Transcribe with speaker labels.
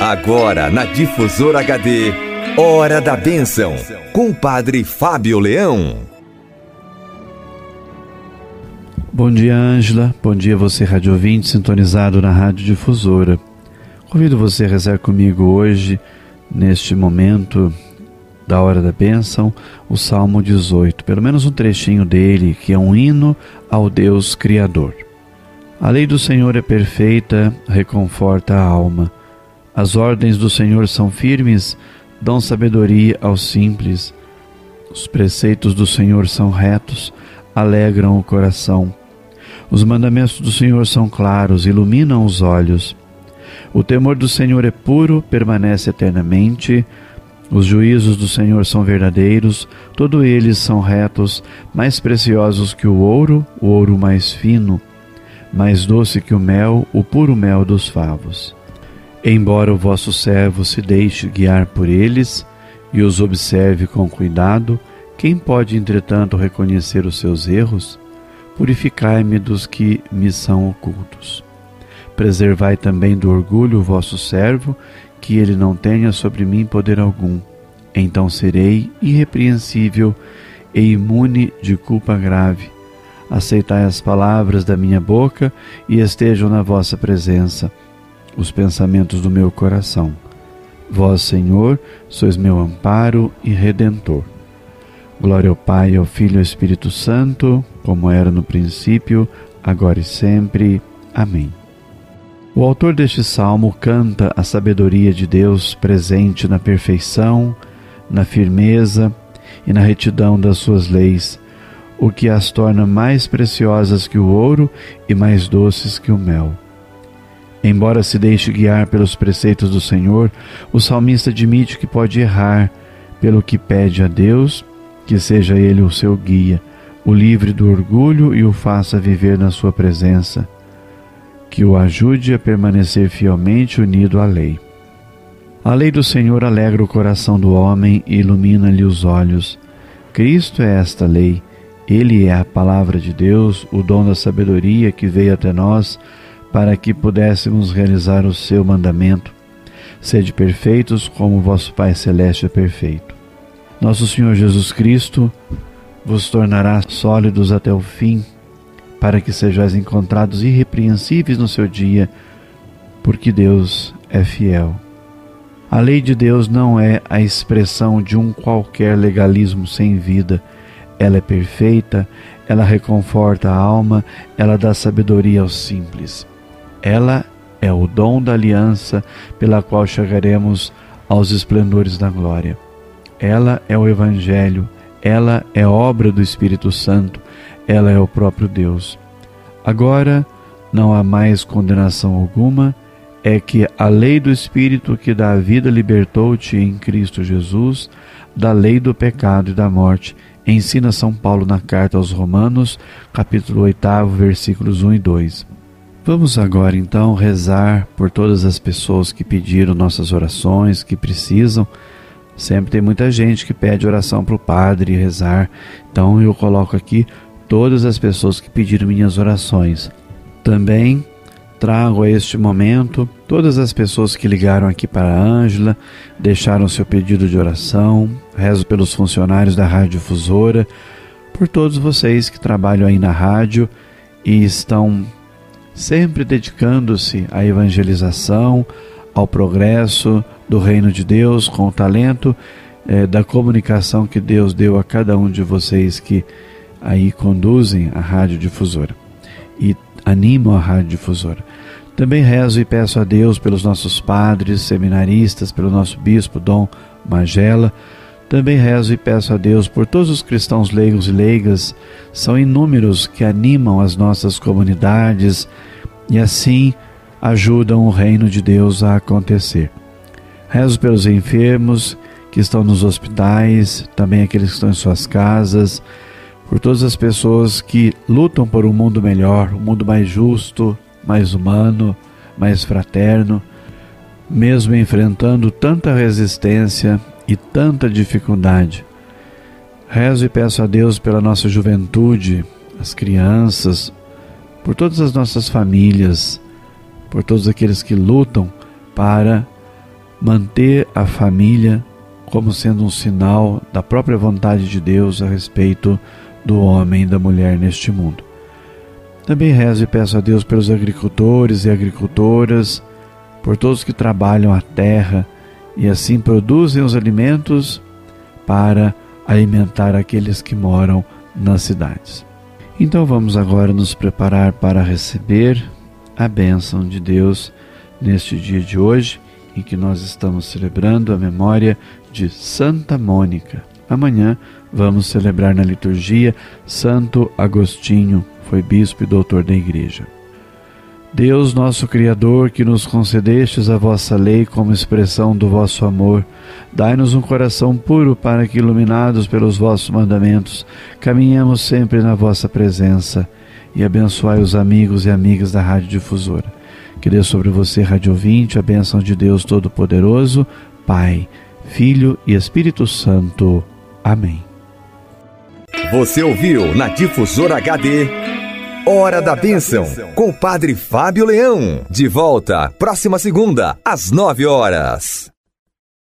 Speaker 1: Agora na Difusora HD, Hora da Bênção, com o Padre Fábio Leão.
Speaker 2: Bom dia, Ângela. Bom dia, você, rádio ouvinte, sintonizado na Rádio Difusora. Convido você a rezar comigo hoje, neste momento da Hora da Bênção, o Salmo 18, pelo menos um trechinho dele, que é um hino ao Deus Criador. A lei do Senhor é perfeita, reconforta a alma. As ordens do Senhor são firmes, dão sabedoria aos simples. Os preceitos do Senhor são retos, alegram o coração. Os mandamentos do Senhor são claros, iluminam os olhos. O temor do Senhor é puro, permanece eternamente. Os juízos do Senhor são verdadeiros, todos eles são retos, mais preciosos que o ouro, o ouro mais fino mais doce que o mel, o puro mel dos favos. Embora o vosso servo se deixe guiar por eles e os observe com cuidado, quem pode, entretanto, reconhecer os seus erros? Purificai-me dos que me são ocultos. Preservai também do orgulho o vosso servo, que ele não tenha sobre mim poder algum. Então serei irrepreensível e imune de culpa grave aceitai as palavras da minha boca e estejam na vossa presença os pensamentos do meu coração. Vós, Senhor, sois meu amparo e redentor. Glória ao Pai, ao Filho e ao Espírito Santo, como era no princípio, agora e sempre. Amém. O autor deste salmo canta a sabedoria de Deus presente na perfeição, na firmeza e na retidão das suas leis o que as torna mais preciosas que o ouro e mais doces que o mel. Embora se deixe guiar pelos preceitos do Senhor, o salmista admite que pode errar, pelo que pede a Deus que seja Ele o seu guia, o livre do orgulho e o faça viver na sua presença, que o ajude a permanecer fielmente unido à lei. A lei do Senhor alegra o coração do homem e ilumina-lhe os olhos. Cristo é esta lei ele é a palavra de Deus, o dom da sabedoria que veio até nós para que pudéssemos realizar o seu mandamento. Sede perfeitos como vosso Pai Celeste é perfeito. Nosso Senhor Jesus Cristo vos tornará sólidos até o fim, para que sejais encontrados irrepreensíveis no seu dia, porque Deus é fiel. A lei de Deus não é a expressão de um qualquer legalismo sem vida, ela é perfeita, ela reconforta a alma, ela dá sabedoria aos simples. Ela é o dom da aliança pela qual chegaremos aos esplendores da glória. Ela é o Evangelho, ela é obra do Espírito Santo, ela é o próprio Deus. Agora não há mais condenação alguma, é que a lei do Espírito que dá a vida libertou-te em Cristo Jesus da lei do pecado e da morte ensina São Paulo na carta aos Romanos, capítulo 8, versículos 1 e 2. Vamos agora então rezar por todas as pessoas que pediram nossas orações, que precisam. Sempre tem muita gente que pede oração para o padre rezar, então eu coloco aqui todas as pessoas que pediram minhas orações. Também trago a este momento todas as pessoas que ligaram aqui para a Ângela, deixaram seu pedido de oração, rezo pelos funcionários da Rádio Difusora, por todos vocês que trabalham aí na rádio e estão sempre dedicando-se à evangelização, ao progresso do reino de Deus, com o talento eh, da comunicação que Deus deu a cada um de vocês que aí conduzem a Rádio Difusora e animam a Rádio Difusora. Também rezo e peço a Deus pelos nossos padres, seminaristas, pelo nosso bispo Dom Magela. Também rezo e peço a Deus por todos os cristãos leigos e leigas, são inúmeros que animam as nossas comunidades e assim ajudam o reino de Deus a acontecer. Rezo pelos enfermos que estão nos hospitais, também aqueles que estão em suas casas, por todas as pessoas que lutam por um mundo melhor, um mundo mais justo, mais humano, mais fraterno, mesmo enfrentando tanta resistência e tanta dificuldade. Rezo e peço a Deus pela nossa juventude, as crianças, por todas as nossas famílias, por todos aqueles que lutam para manter a família como sendo um sinal da própria vontade de Deus a respeito do homem e da mulher neste mundo. Também rezo e peço a Deus pelos agricultores e agricultoras, por todos que trabalham a terra e assim produzem os alimentos para alimentar aqueles que moram nas cidades. Então vamos agora nos preparar para receber a bênção de Deus neste dia de hoje, em que nós estamos celebrando a memória de Santa Mônica. Amanhã vamos celebrar na liturgia Santo Agostinho, foi bispo e doutor da Igreja. Deus, nosso Criador, que nos concedestes a vossa lei como expressão do vosso amor, dai-nos um coração puro para que, iluminados pelos vossos mandamentos, caminhemos sempre na vossa presença e abençoai os amigos e amigas da Rádio Difusora. Que dê sobre você, Rádio Ouvinte, a bênção de Deus Todo-Poderoso, Pai, Filho e Espírito Santo. Amém.
Speaker 1: Você ouviu na Difusora HD Hora da Bênção, com o Padre Fábio Leão. De volta, próxima segunda, às nove horas.